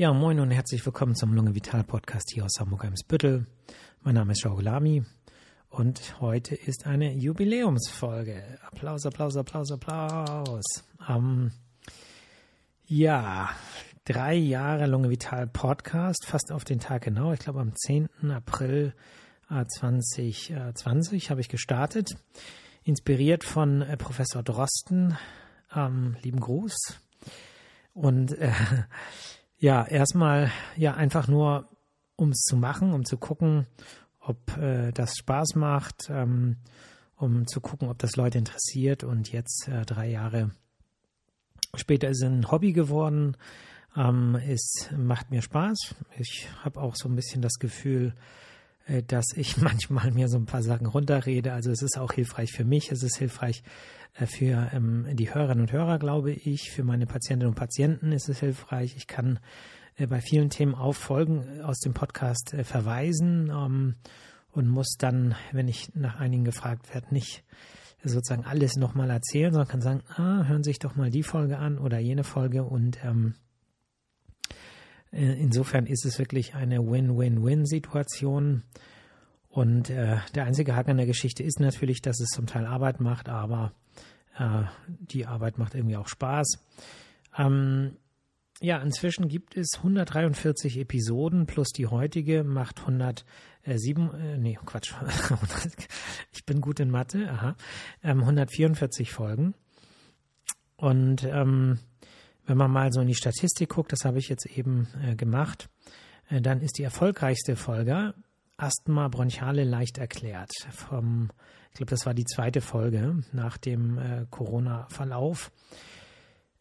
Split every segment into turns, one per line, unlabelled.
Ja, moin und herzlich willkommen zum Lunge Vital Podcast hier aus Hamburg-Eimsbüttel. Mein Name ist Shaugulami und heute ist eine Jubiläumsfolge. Applaus, Applaus, Applaus, Applaus. Ähm, ja, drei Jahre Lunge Vital Podcast, fast auf den Tag genau. Ich glaube, am 10. April 2020 habe ich gestartet. Inspiriert von äh, Professor Drosten. Ähm, lieben Gruß. Und äh, ja, erstmal ja einfach nur, um es zu machen, um zu gucken, ob äh, das Spaß macht, ähm, um zu gucken, ob das Leute interessiert. Und jetzt äh, drei Jahre später ist es ein Hobby geworden. Ähm, es macht mir Spaß. Ich habe auch so ein bisschen das Gefühl, dass ich manchmal mir so ein paar Sachen runterrede. Also es ist auch hilfreich für mich, es ist hilfreich äh, für ähm, die Hörerinnen und Hörer, glaube ich. Für meine Patientinnen und Patienten ist es hilfreich. Ich kann äh, bei vielen Themen auf Folgen aus dem Podcast verweisen ähm, und muss dann, wenn ich nach einigen gefragt werde, nicht sozusagen alles nochmal erzählen, sondern kann sagen, ah, hören Sie sich doch mal die Folge an oder jene Folge und ähm, äh, insofern ist es wirklich eine Win-Win-Win-Situation. Und äh, der einzige Haken an der Geschichte ist natürlich, dass es zum Teil Arbeit macht, aber äh, die Arbeit macht irgendwie auch Spaß. Ähm, ja, inzwischen gibt es 143 Episoden plus die heutige macht 107, äh, nee, Quatsch, ich bin gut in Mathe, aha, ähm, 144 Folgen. Und ähm, wenn man mal so in die Statistik guckt, das habe ich jetzt eben äh, gemacht, äh, dann ist die erfolgreichste Folge Asthma bronchiale leicht erklärt. Vom, ich glaube, das war die zweite Folge nach dem äh, Corona-Verlauf.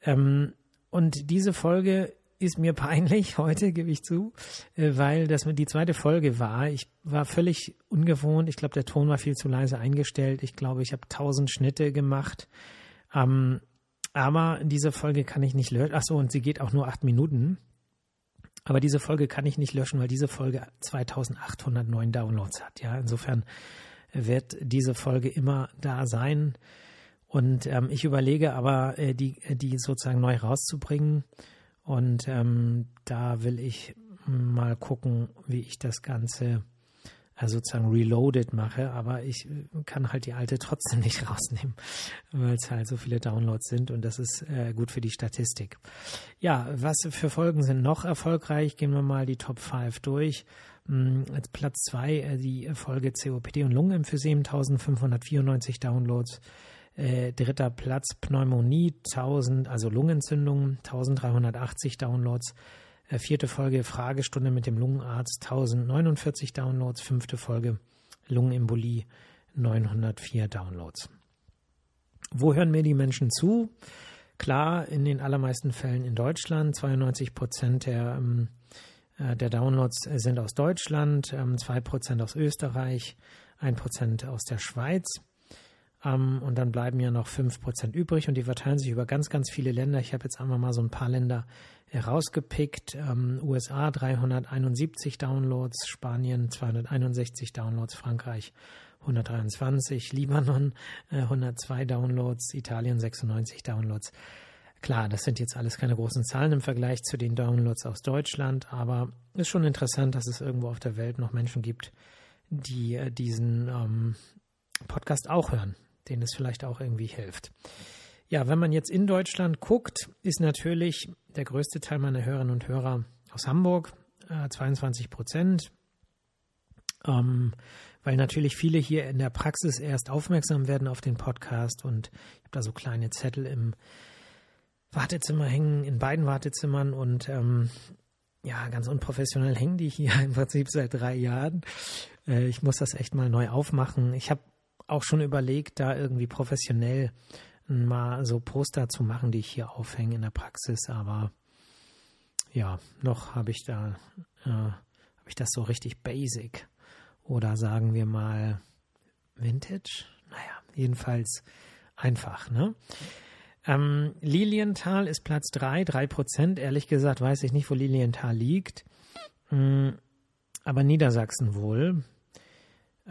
Ähm, und diese Folge ist mir peinlich heute, gebe ich zu, äh, weil das die zweite Folge war. Ich war völlig ungewohnt. Ich glaube, der Ton war viel zu leise eingestellt. Ich glaube, ich habe tausend Schnitte gemacht. Ähm, aber diese Folge kann ich nicht löschen. Achso, und sie geht auch nur acht Minuten. Aber diese Folge kann ich nicht löschen, weil diese Folge 2809 Downloads hat. Ja, insofern wird diese Folge immer da sein. Und ähm, ich überlege aber, äh, die, die sozusagen neu rauszubringen. Und ähm, da will ich mal gucken, wie ich das Ganze also sozusagen reloaded mache, aber ich äh, kann halt die alte trotzdem nicht rausnehmen, weil es halt so viele Downloads sind und das ist äh, gut für die Statistik. Ja, was für Folgen sind noch erfolgreich? Gehen wir mal die Top 5 durch. Hm, als Platz 2 äh, die Folge COPD und Lungenemphysem, 1594 Downloads. Äh, dritter Platz Pneumonie, 1000, also Lungenentzündung, 1380 Downloads. Äh, vierte Folge Fragestunde mit dem Lungenarzt 1049 Downloads. Fünfte Folge Lungenembolie 904 Downloads. Wo hören mir die Menschen zu? Klar, in den allermeisten Fällen in Deutschland. 92 Prozent der, ähm, äh, der Downloads sind aus Deutschland, ähm, 2 Prozent aus Österreich, 1 Prozent aus der Schweiz. Ähm, und dann bleiben ja noch 5 Prozent übrig und die verteilen sich über ganz, ganz viele Länder. Ich habe jetzt einfach mal so ein paar Länder herausgepickt. Ähm, USA 371 Downloads, Spanien 261 Downloads, Frankreich 123, Libanon äh, 102 Downloads, Italien 96 Downloads. Klar, das sind jetzt alles keine großen Zahlen im Vergleich zu den Downloads aus Deutschland, aber es ist schon interessant, dass es irgendwo auf der Welt noch Menschen gibt, die äh, diesen ähm, Podcast auch hören, denen es vielleicht auch irgendwie hilft. Ja, wenn man jetzt in Deutschland guckt, ist natürlich der größte Teil meiner Hörerinnen und Hörer aus Hamburg, äh, 22 Prozent. Ähm, weil natürlich viele hier in der Praxis erst aufmerksam werden auf den Podcast und ich habe da so kleine Zettel im Wartezimmer hängen, in beiden Wartezimmern und ähm, ja, ganz unprofessionell hängen die hier im Prinzip seit drei Jahren. Äh, ich muss das echt mal neu aufmachen. Ich habe auch schon überlegt, da irgendwie professionell mal so Poster zu machen, die ich hier aufhänge in der Praxis, aber ja, noch habe ich da, äh, habe ich das so richtig basic oder sagen wir mal Vintage? Naja, jedenfalls einfach, ne? Ähm, Lilienthal ist Platz 3, 3 Prozent. Ehrlich gesagt weiß ich nicht, wo Lilienthal liegt. Ähm, aber Niedersachsen wohl.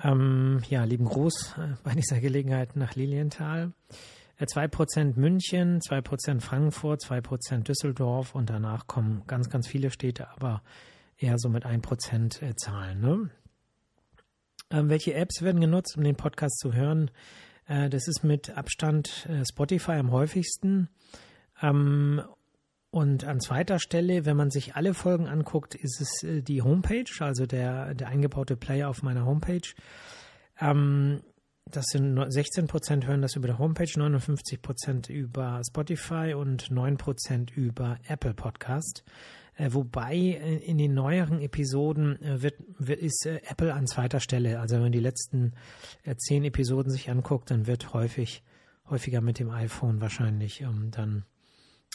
Ähm, ja, lieben Gruß äh, bei dieser Gelegenheit nach Lilienthal. 2% München, 2% Frankfurt, 2% Düsseldorf und danach kommen ganz, ganz viele Städte, aber eher so mit 1% äh, Zahlen. Ne? Ähm, welche Apps werden genutzt, um den Podcast zu hören? Äh, das ist mit Abstand äh, Spotify am häufigsten. Ähm, und an zweiter Stelle, wenn man sich alle Folgen anguckt, ist es äh, die Homepage, also der, der eingebaute Player auf meiner Homepage. Ähm, das sind 16 Prozent hören das über der Homepage, 59 Prozent über Spotify und 9 Prozent über Apple Podcast. Äh, wobei äh, in den neueren Episoden äh, wird, wird, ist Apple an zweiter Stelle. Also wenn man die letzten zehn Episoden sich anguckt, dann wird häufig, häufiger mit dem iPhone wahrscheinlich ähm, dann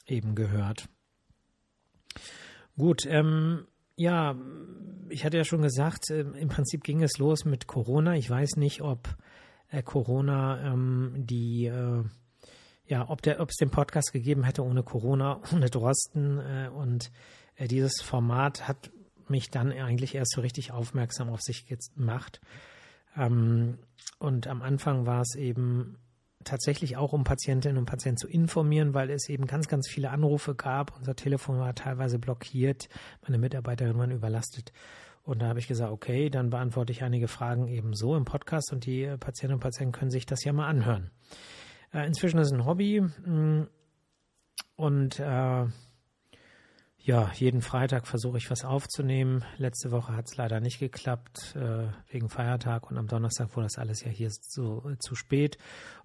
eben gehört. Gut, ähm, ja, ich hatte ja schon gesagt, äh, im Prinzip ging es los mit Corona. Ich weiß nicht, ob äh, Corona ähm, die, äh, ja, ob es den Podcast gegeben hätte ohne Corona, ohne Drosten äh, und äh, dieses Format hat mich dann eigentlich erst so richtig aufmerksam auf sich gemacht. Ähm, und am Anfang war es eben tatsächlich auch, um Patientinnen und Patienten zu informieren, weil es eben ganz, ganz viele Anrufe gab. Unser Telefon war teilweise blockiert, meine Mitarbeiterin waren überlastet. Und da habe ich gesagt, okay, dann beantworte ich einige Fragen eben so im Podcast und die Patientinnen und Patienten können sich das ja mal anhören. Äh, inzwischen ist es ein Hobby mm, und äh, ja, jeden Freitag versuche ich was aufzunehmen. Letzte Woche hat es leider nicht geklappt, äh, wegen Feiertag und am Donnerstag wurde das alles ja hier so äh, zu spät.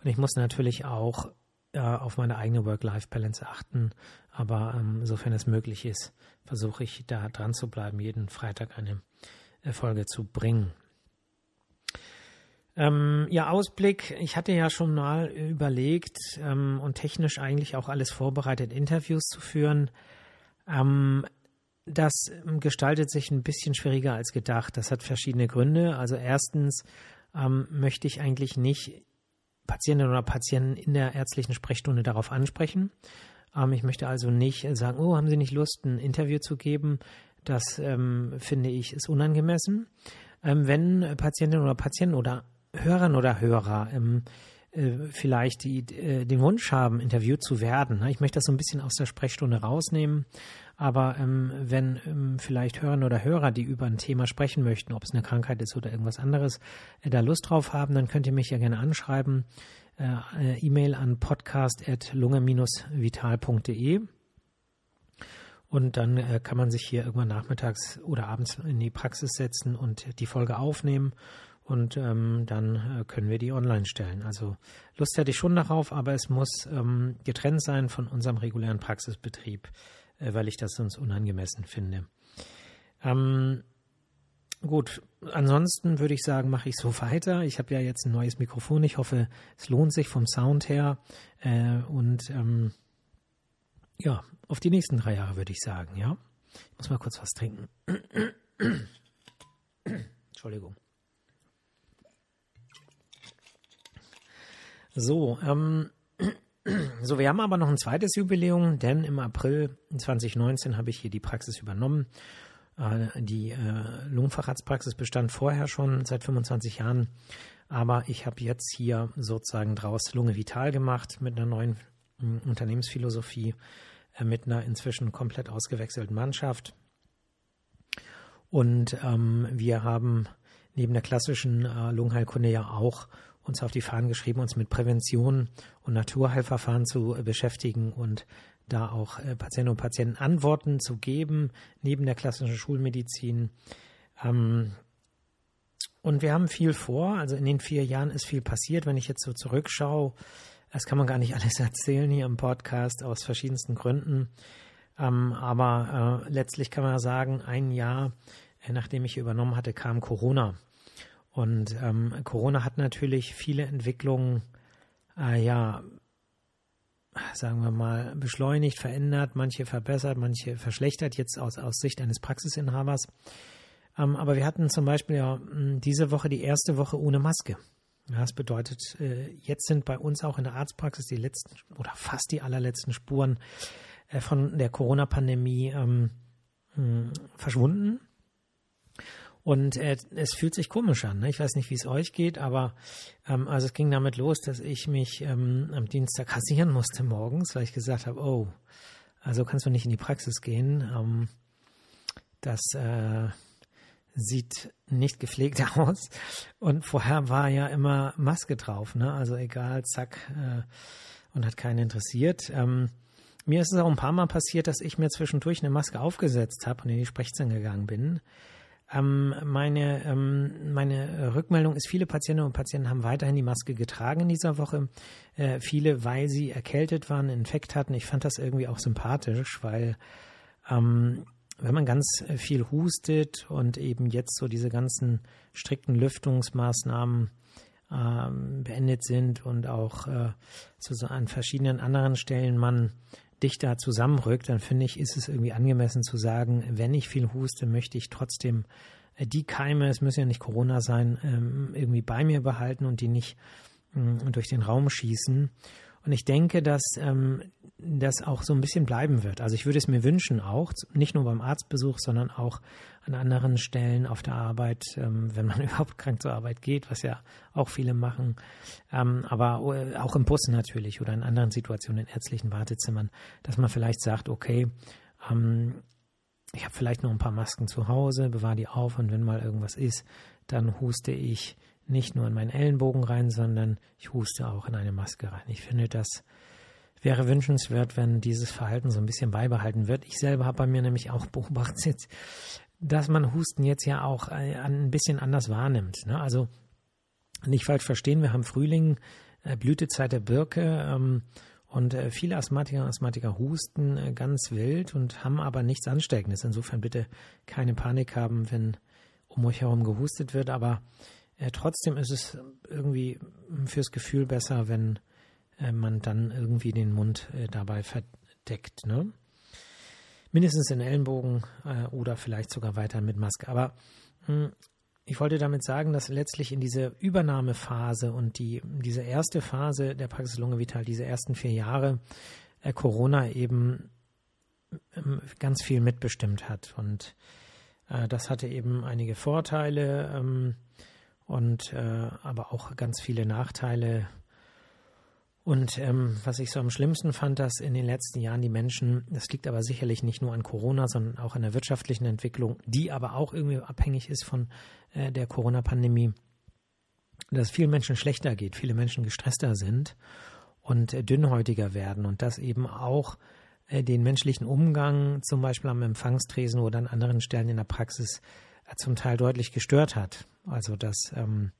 Und ich muss natürlich auch äh, auf meine eigene Work-Life-Balance achten. Aber ähm, sofern es möglich ist, versuche ich da dran zu bleiben, jeden Freitag eine äh, Folge zu bringen. Ähm, ja, Ausblick. Ich hatte ja schon mal überlegt ähm, und technisch eigentlich auch alles vorbereitet, Interviews zu führen. Ähm, das gestaltet sich ein bisschen schwieriger als gedacht. Das hat verschiedene Gründe. Also erstens ähm, möchte ich eigentlich nicht Patientinnen oder Patienten in der ärztlichen Sprechstunde darauf ansprechen. Ähm, ich möchte also nicht sagen, oh, haben Sie nicht Lust, ein Interview zu geben? Das ähm, finde ich ist unangemessen. Ähm, wenn Patientinnen oder Patienten oder Hörerinnen oder Hörer ähm, äh, vielleicht die, äh, den Wunsch haben, interviewt zu werden. Ne? Ich möchte das so ein bisschen aus der Sprechstunde rausnehmen. Aber ähm, wenn ähm, vielleicht Hörerinnen oder Hörer, die über ein Thema sprechen möchten, ob es eine Krankheit ist oder irgendwas anderes, äh, da Lust drauf haben, dann könnt ihr mich ja gerne anschreiben. Äh, E-Mail an podcast.lunge-vital.de. Und dann äh, kann man sich hier irgendwann nachmittags oder abends in die Praxis setzen und die Folge aufnehmen und ähm, dann äh, können wir die online stellen. Also Lust hätte ich schon darauf, aber es muss ähm, getrennt sein von unserem regulären Praxisbetrieb, äh, weil ich das sonst unangemessen finde. Ähm, gut, ansonsten würde ich sagen, mache ich so weiter. Ich habe ja jetzt ein neues Mikrofon. Ich hoffe, es lohnt sich vom Sound her. Äh, und ähm, ja, auf die nächsten drei Jahre würde ich sagen, ja. Ich muss mal kurz was trinken. So, ähm, so, wir haben aber noch ein zweites Jubiläum, denn im April 2019 habe ich hier die Praxis übernommen. Äh, die äh, Lungenfacharztpraxis bestand vorher schon seit 25 Jahren, aber ich habe jetzt hier sozusagen draus Lunge Vital gemacht mit einer neuen äh, Unternehmensphilosophie, mit einer inzwischen komplett ausgewechselten Mannschaft. Und ähm, wir haben neben der klassischen äh, Lungenheilkunde ja auch uns auf die Fahnen geschrieben, uns mit Prävention und Naturheilverfahren zu äh, beschäftigen und da auch äh, Patientinnen und Patienten Antworten zu geben, neben der klassischen Schulmedizin. Ähm, und wir haben viel vor. Also in den vier Jahren ist viel passiert. Wenn ich jetzt so zurückschaue, das kann man gar nicht alles erzählen hier im Podcast aus verschiedensten Gründen. Ähm, aber äh, letztlich kann man sagen, ein Jahr, nachdem ich übernommen hatte, kam Corona. Und ähm, Corona hat natürlich viele Entwicklungen, äh, ja, sagen wir mal, beschleunigt, verändert, manche verbessert, manche verschlechtert, jetzt aus, aus Sicht eines Praxisinhabers. Ähm, aber wir hatten zum Beispiel ja hm, diese Woche die erste Woche ohne Maske. Das bedeutet, äh, jetzt sind bei uns auch in der Arztpraxis die letzten oder fast die allerletzten Spuren äh, von der Corona-Pandemie ähm, hm, verschwunden. Und äh, es fühlt sich komisch an. Ne? Ich weiß nicht, wie es euch geht, aber ähm, also es ging damit los, dass ich mich ähm, am Dienstag kassieren musste morgens, weil ich gesagt habe, oh, also kannst du nicht in die Praxis gehen. Ähm, das äh, sieht nicht gepflegt aus. Und vorher war ja immer Maske drauf, ne? Also egal, zack, äh, und hat keinen interessiert. Ähm, mir ist es auch ein paar Mal passiert, dass ich mir zwischendurch eine Maske aufgesetzt habe und in die Sprechzimmer gegangen bin. Ähm, meine, ähm, meine Rückmeldung ist, viele Patientinnen und Patienten haben weiterhin die Maske getragen in dieser Woche. Äh, viele, weil sie erkältet waren, Infekt hatten. Ich fand das irgendwie auch sympathisch, weil ähm, wenn man ganz viel hustet und eben jetzt so diese ganzen strikten Lüftungsmaßnahmen ähm, beendet sind und auch äh, so an verschiedenen anderen Stellen man dichter zusammenrückt, dann finde ich, ist es irgendwie angemessen zu sagen, wenn ich viel huste, möchte ich trotzdem äh, die Keime, es müssen ja nicht Corona sein, ähm, irgendwie bei mir behalten und die nicht mm, durch den Raum schießen. Und ich denke, dass ähm, das auch so ein bisschen bleiben wird. Also ich würde es mir wünschen auch, nicht nur beim Arztbesuch, sondern auch an anderen Stellen auf der Arbeit, ähm, wenn man überhaupt krank zur Arbeit geht, was ja auch viele machen, ähm, aber auch im Bus natürlich oder in anderen Situationen, in ärztlichen Wartezimmern, dass man vielleicht sagt, okay, ähm, ich habe vielleicht noch ein paar Masken zu Hause, bewahre die auf und wenn mal irgendwas ist, dann huste ich nicht nur in meinen Ellenbogen rein, sondern ich huste auch in eine Maske rein. Ich finde, das wäre wünschenswert, wenn dieses Verhalten so ein bisschen beibehalten wird. Ich selber habe bei mir nämlich auch beobachtet, dass man Husten jetzt ja auch äh, ein bisschen anders wahrnimmt. Ne? Also nicht falsch verstehen, wir haben Frühling, äh, Blütezeit der Birke ähm, und äh, viele Asthmatiker und Asthmatiker husten ganz wild und haben aber nichts Ansteckendes. Insofern bitte keine Panik haben, wenn um euch herum gehustet wird, aber äh, trotzdem ist es irgendwie fürs Gefühl besser, wenn äh, man dann irgendwie den Mund äh, dabei verdeckt. Ne? Mindestens in Ellenbogen äh, oder vielleicht sogar weiter mit Maske. Aber mh, hm, ich wollte damit sagen, dass letztlich in diese Übernahmephase und die, diese erste Phase der Praxis Lunge Vital, diese ersten vier Jahre, äh, Corona eben ähm, ganz viel mitbestimmt hat. Und äh, das hatte eben einige Vorteile. Ähm, und äh, aber auch ganz viele Nachteile. Und ähm, was ich so am schlimmsten fand, dass in den letzten Jahren die Menschen, das liegt aber sicherlich nicht nur an Corona, sondern auch an der wirtschaftlichen Entwicklung, die aber auch irgendwie abhängig ist von äh, der Corona-Pandemie, dass vielen Menschen schlechter geht, viele Menschen gestresster sind und äh, dünnhäutiger werden und das eben auch äh, den menschlichen Umgang zum Beispiel am Empfangstresen oder an anderen Stellen in der Praxis zum Teil deutlich gestört hat. Also dass ähm,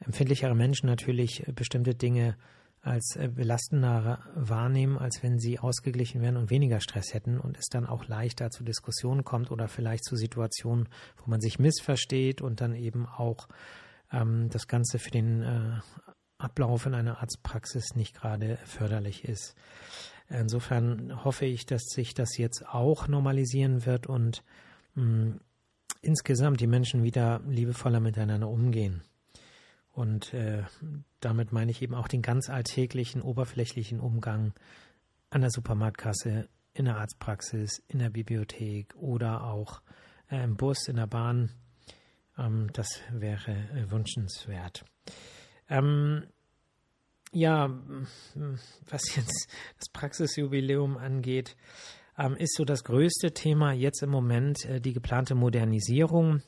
empfindlichere Menschen natürlich bestimmte Dinge als äh, belastender wahrnehmen, als wenn sie ausgeglichen wären und weniger Stress hätten und es dann auch leichter zu Diskussionen kommt oder vielleicht zu Situationen, wo man sich missversteht und dann eben auch ähm, das Ganze für den äh, Ablauf in einer Arztpraxis nicht gerade förderlich ist. Insofern hoffe ich, dass sich das jetzt auch normalisieren wird und mh, mm, insgesamt die Menschen wieder liebevoller miteinander umgehen. Und äh, damit meine ich eben auch den ganz alltäglichen, oberflächlichen Umgang an der Supermarktkasse, in der Arztpraxis, in der Bibliothek oder auch äh, im Bus, in der Bahn. Ähm, das wäre äh, wünschenswert. Ähm, ja, was jetzt das Praxisjubiläum angeht, ähm, ist so das größte Thema jetzt im Moment äh, die geplante Modernisierung,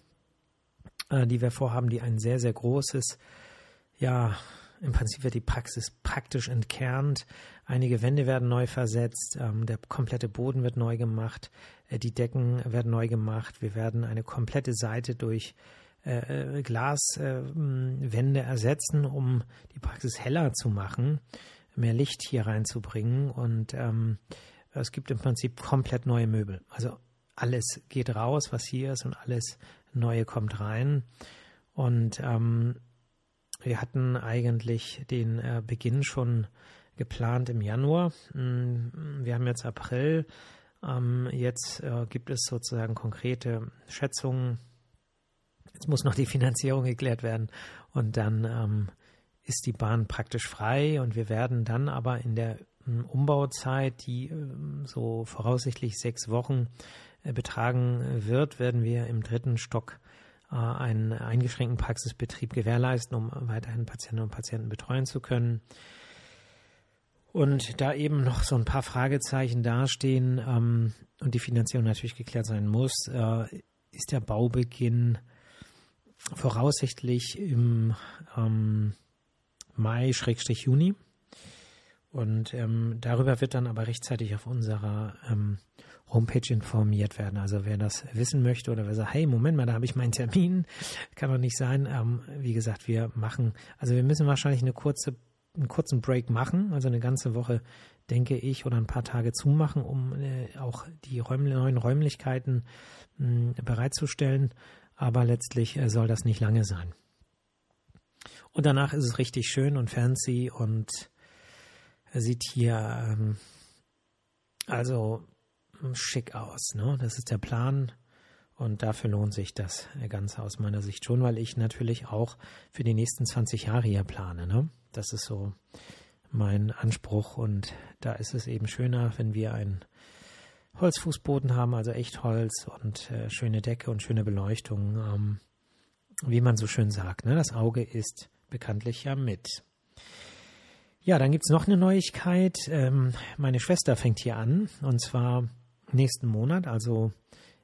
äh, die wir vorhaben, die ein sehr, sehr großes, ja, im Prinzip wird die Praxis praktisch entkernt. Einige Wände werden neu versetzt, ähm, der komplette Boden wird neu gemacht, äh, die Decken werden neu gemacht. Wir werden eine komplette Seite durch äh, äh Glaswände äh, ersetzen, um die Praxis heller zu machen, mehr Licht hier reinzubringen und ähm, es gibt im Prinzip komplett neue Möbel. Also alles geht raus, was hier ist, und alles Neue kommt rein. Und ähm, wir hatten eigentlich den äh, Beginn schon geplant im Januar. Mm, wir haben jetzt April. Ähm, jetzt äh, gibt es sozusagen konkrete Schätzungen. Jetzt muss noch die Finanzierung geklärt werden und dann ähm, ist die Bahn praktisch frei und wir werden dann aber in der Umbauzeit, die ähm, so voraussichtlich sechs Wochen äh, betragen wird, werden wir im dritten Stock äh, einen eingeschränkten Praxisbetrieb gewährleisten, um weiterhin Patientinnen und Patienten betreuen zu können. Und da eben noch so ein paar Fragezeichen dastehen ähm, und die Finanzierung natürlich geklärt sein muss, äh, ist der Baubeginn voraussichtlich im ähm, Mai-Juni. Und ähm, darüber wird dann aber rechtzeitig auf unserer ähm, Homepage informiert werden. Also wer das wissen möchte oder wer sagt, hey, Moment mal, da habe ich meinen Termin, kann doch nicht sein. Ähm, wie gesagt, wir machen, also wir müssen wahrscheinlich eine kurze, einen kurzen Break machen, also eine ganze Woche, denke ich, oder ein paar Tage zumachen, um äh, auch die Räum neuen Räumlichkeiten mh, bereitzustellen. Aber letztlich äh, soll das nicht lange sein. Und danach ist es richtig schön und fancy und sieht hier ähm, also schick aus. Ne? Das ist der Plan. Und dafür lohnt sich das Ganze aus meiner Sicht schon, weil ich natürlich auch für die nächsten 20 Jahre hier plane. Ne? Das ist so mein Anspruch. Und da ist es eben schöner, wenn wir einen Holzfußboden haben, also echt Holz und äh, schöne Decke und schöne Beleuchtung. Ähm, wie man so schön sagt, ne? das Auge ist bekanntlich ja mit. Ja, dann gibt es noch eine Neuigkeit. Ähm, meine Schwester fängt hier an und zwar nächsten Monat, also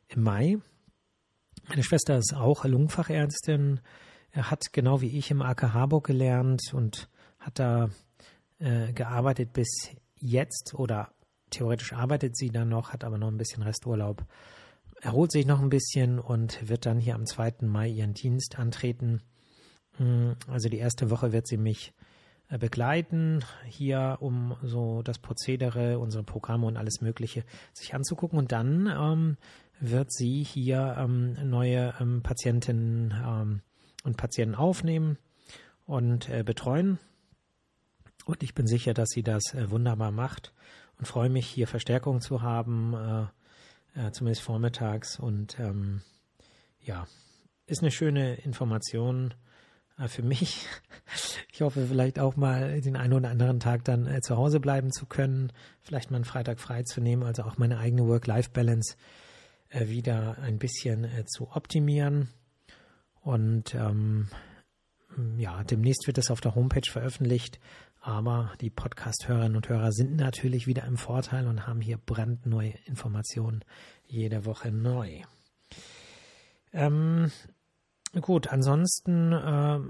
im Mai. Meine Schwester ist auch Lungenfachärztin, er hat genau wie ich im AK Harburg gelernt und hat da äh, gearbeitet bis jetzt oder theoretisch arbeitet sie dann noch, hat aber noch ein bisschen Resturlaub, erholt sich noch ein bisschen und wird dann hier am 2. Mai ihren Dienst antreten. Hm, also die erste Woche wird sie mich äh, begleiten, hier um so das Prozedere, unsere Programme und alles Mögliche sich anzugucken. Und dann ähm, wird sie hier ähm, neue ähm, Patientinnen ähm, und Patienten aufnehmen und äh, betreuen. Und ich bin sicher, dass sie das äh, wunderbar macht und freue mich, hier Verstärkung zu haben, äh, äh zumindest vormittags. Und ähm, ja, ist eine schöne Information äh, für mich. Ich hoffe vielleicht auch mal den einen oder anderen Tag dann äh, zu Hause bleiben zu können, vielleicht mal einen Freitag frei zu nehmen, also auch meine eigene Work-Life-Balance äh, wieder ein bisschen äh, zu optimieren. Und ähm, ja, demnächst wird es auf der Homepage veröffentlicht, aber die Podcast-Hörerinnen und Hörer sind natürlich wieder im Vorteil und haben hier brandneue Informationen jede Woche neu. Ähm, Gut, ansonsten, äh,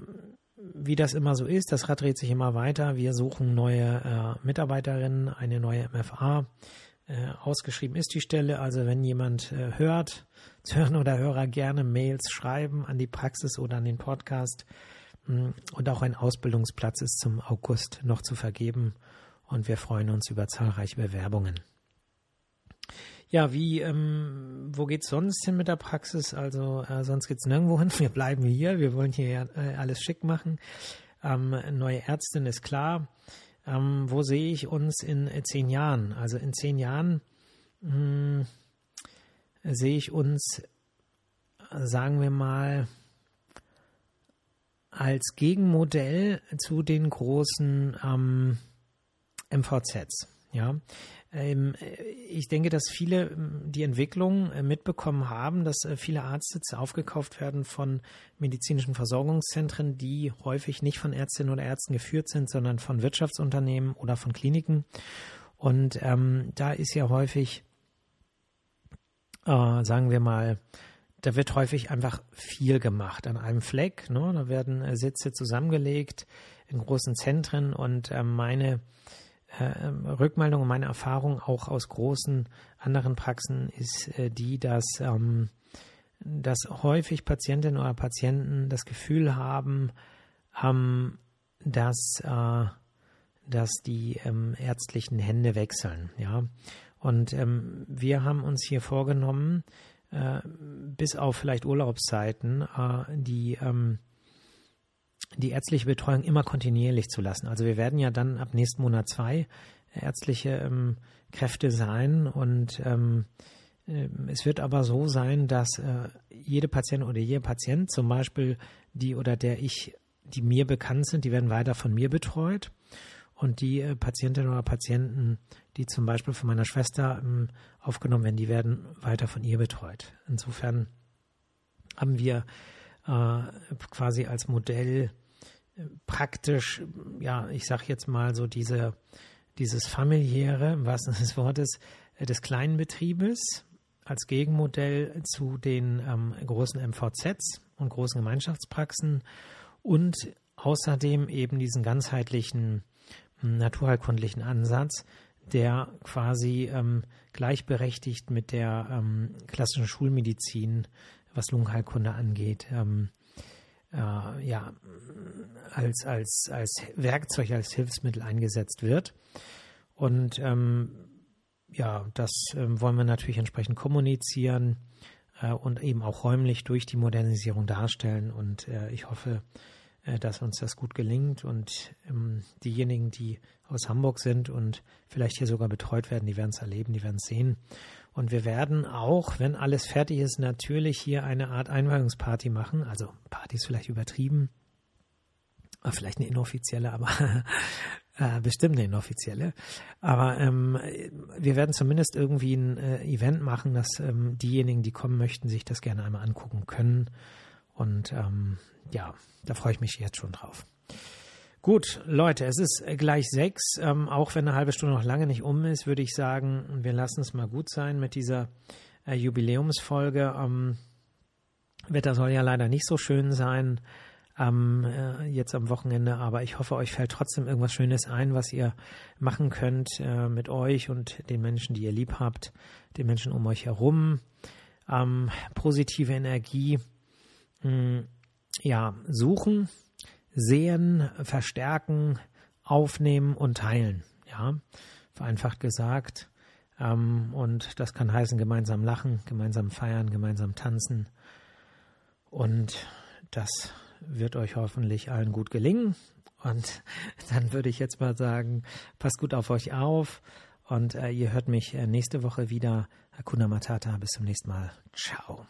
wie das immer so ist, das Rad dreht sich immer weiter. Wir suchen neue äh, Mitarbeiterinnen, eine neue MFA. Äh, ausgeschrieben ist die Stelle. Also wenn jemand äh, hört, Hören oder Hörer gerne Mails schreiben an die Praxis oder an den Podcast. Mh, und auch ein Ausbildungsplatz ist zum August noch zu vergeben. Und wir freuen uns über zahlreiche Bewerbungen. Ja, wie, ähm, wo geht's sonst hin mit der Praxis? Also äh, sonst geht's nirgendwo hin. Wir bleiben hier. Wir wollen hier ja äh, alles schick machen. Ähm, neue Ärztin ist klar. Ähm, wo sehe ich uns in äh, zehn Jahren? Also in zehn Jahren hm, sehe ich uns, sagen wir mal, als Gegenmodell zu den großen ähm, MVZs. Ja, ich denke, dass viele ähm, die Entwicklung äh, mitbekommen haben, dass äh, viele Arztsitze aufgekauft werden von medizinischen Versorgungszentren, die häufig nicht von Ärztinnen oder Ärzten geführt sind, sondern von Wirtschaftsunternehmen oder von Kliniken. Und ähm, da ist ja häufig, äh, sagen wir mal, da wird häufig einfach viel gemacht an einem Fleck. Ne? Da werden äh, Sitze zusammengelegt in großen Zentren und äh, meine äh, Rückmeldung und meine Erfahrung auch aus großen anderen Praxen ist äh, die, dass, ähm, dass häufig Patientinnen oder Patienten das Gefühl haben, ähm, dass, äh, dass die ähm, ärztlichen Hände wechseln. Ja? Und ähm, wir haben uns hier vorgenommen, äh, bis auf vielleicht Urlaubszeiten, äh, die ähm, die ärztliche Betreuung immer kontinuierlich zu lassen. Also wir werden ja dann ab nächsten Monat zwei ärztliche ähm, Kräfte sein und ähm, äh, es wird aber so sein, dass äh, jede Patientin oder jeder Patient zum Beispiel die oder der ich, die mir bekannt sind, die werden weiter von mir betreut und die äh, Patientinnen oder Patienten, die zum Beispiel von meiner Schwester ähm, aufgenommen werden, die werden weiter von ihr betreut. Insofern haben wir äh, quasi als Modell äh, praktisch, ja, ich sag jetzt mal so diese, dieses familiäre, im wahrsten Sinne des Wortes, äh, des kleinen Betriebes als Gegenmodell zu den ähm, großen MVZs und großen Gemeinschaftspraxen und außerdem eben diesen ganzheitlichen hm, naturheilkundlichen Ansatz, der quasi ähm, gleichberechtigt mit der ähm, klassischen Schulmedizin, was Lungenheilkunde angeht, ähm, äh, ja, als, als, als Werkzeug, als Hilfsmittel eingesetzt wird. Und ähm, ja, das ähm, wollen wir natürlich entsprechend kommunizieren äh, und eben auch räumlich durch die Modernisierung darstellen. Und äh, ich hoffe, dass uns das gut gelingt und ähm, diejenigen, die aus Hamburg sind und vielleicht hier sogar betreut werden, die werden es erleben, die werden es sehen. Und wir werden auch, wenn alles fertig ist, natürlich hier eine Art Einweihungsparty machen. Also Party ist vielleicht übertrieben, vielleicht eine inoffizielle, aber äh, bestimmt eine inoffizielle. Aber ähm, wir werden zumindest irgendwie ein äh, Event machen, dass ähm, diejenigen, die kommen möchten, sich das gerne einmal angucken können. Und ähm, ja, da freue ich mich jetzt schon drauf. Gut, Leute, es ist gleich sechs. Ähm, auch wenn eine halbe Stunde noch lange nicht um ist, würde ich sagen, wir lassen es mal gut sein mit dieser äh, Jubiläumsfolge. Ähm, Wetter soll ja leider nicht so schön sein ähm, äh, jetzt am Wochenende, aber ich hoffe, euch fällt trotzdem irgendwas Schönes ein, was ihr machen könnt äh, mit euch und den Menschen, die ihr lieb habt, den Menschen um euch herum. Ähm, positive Energie mh, ja, suchen, sehen, verstärken, aufnehmen und teilen. Ja, vereinfacht gesagt. Ähm, und das kann heißen, gemeinsam lachen, gemeinsam feiern, gemeinsam tanzen. Und das wird euch hoffentlich allen gut gelingen. Und dann würde ich jetzt mal sagen, passt gut auf euch auf. Und äh, ihr hört mich äh, nächste Woche wieder. Hakuna Matata. Bis zum nächsten Mal. Ciao.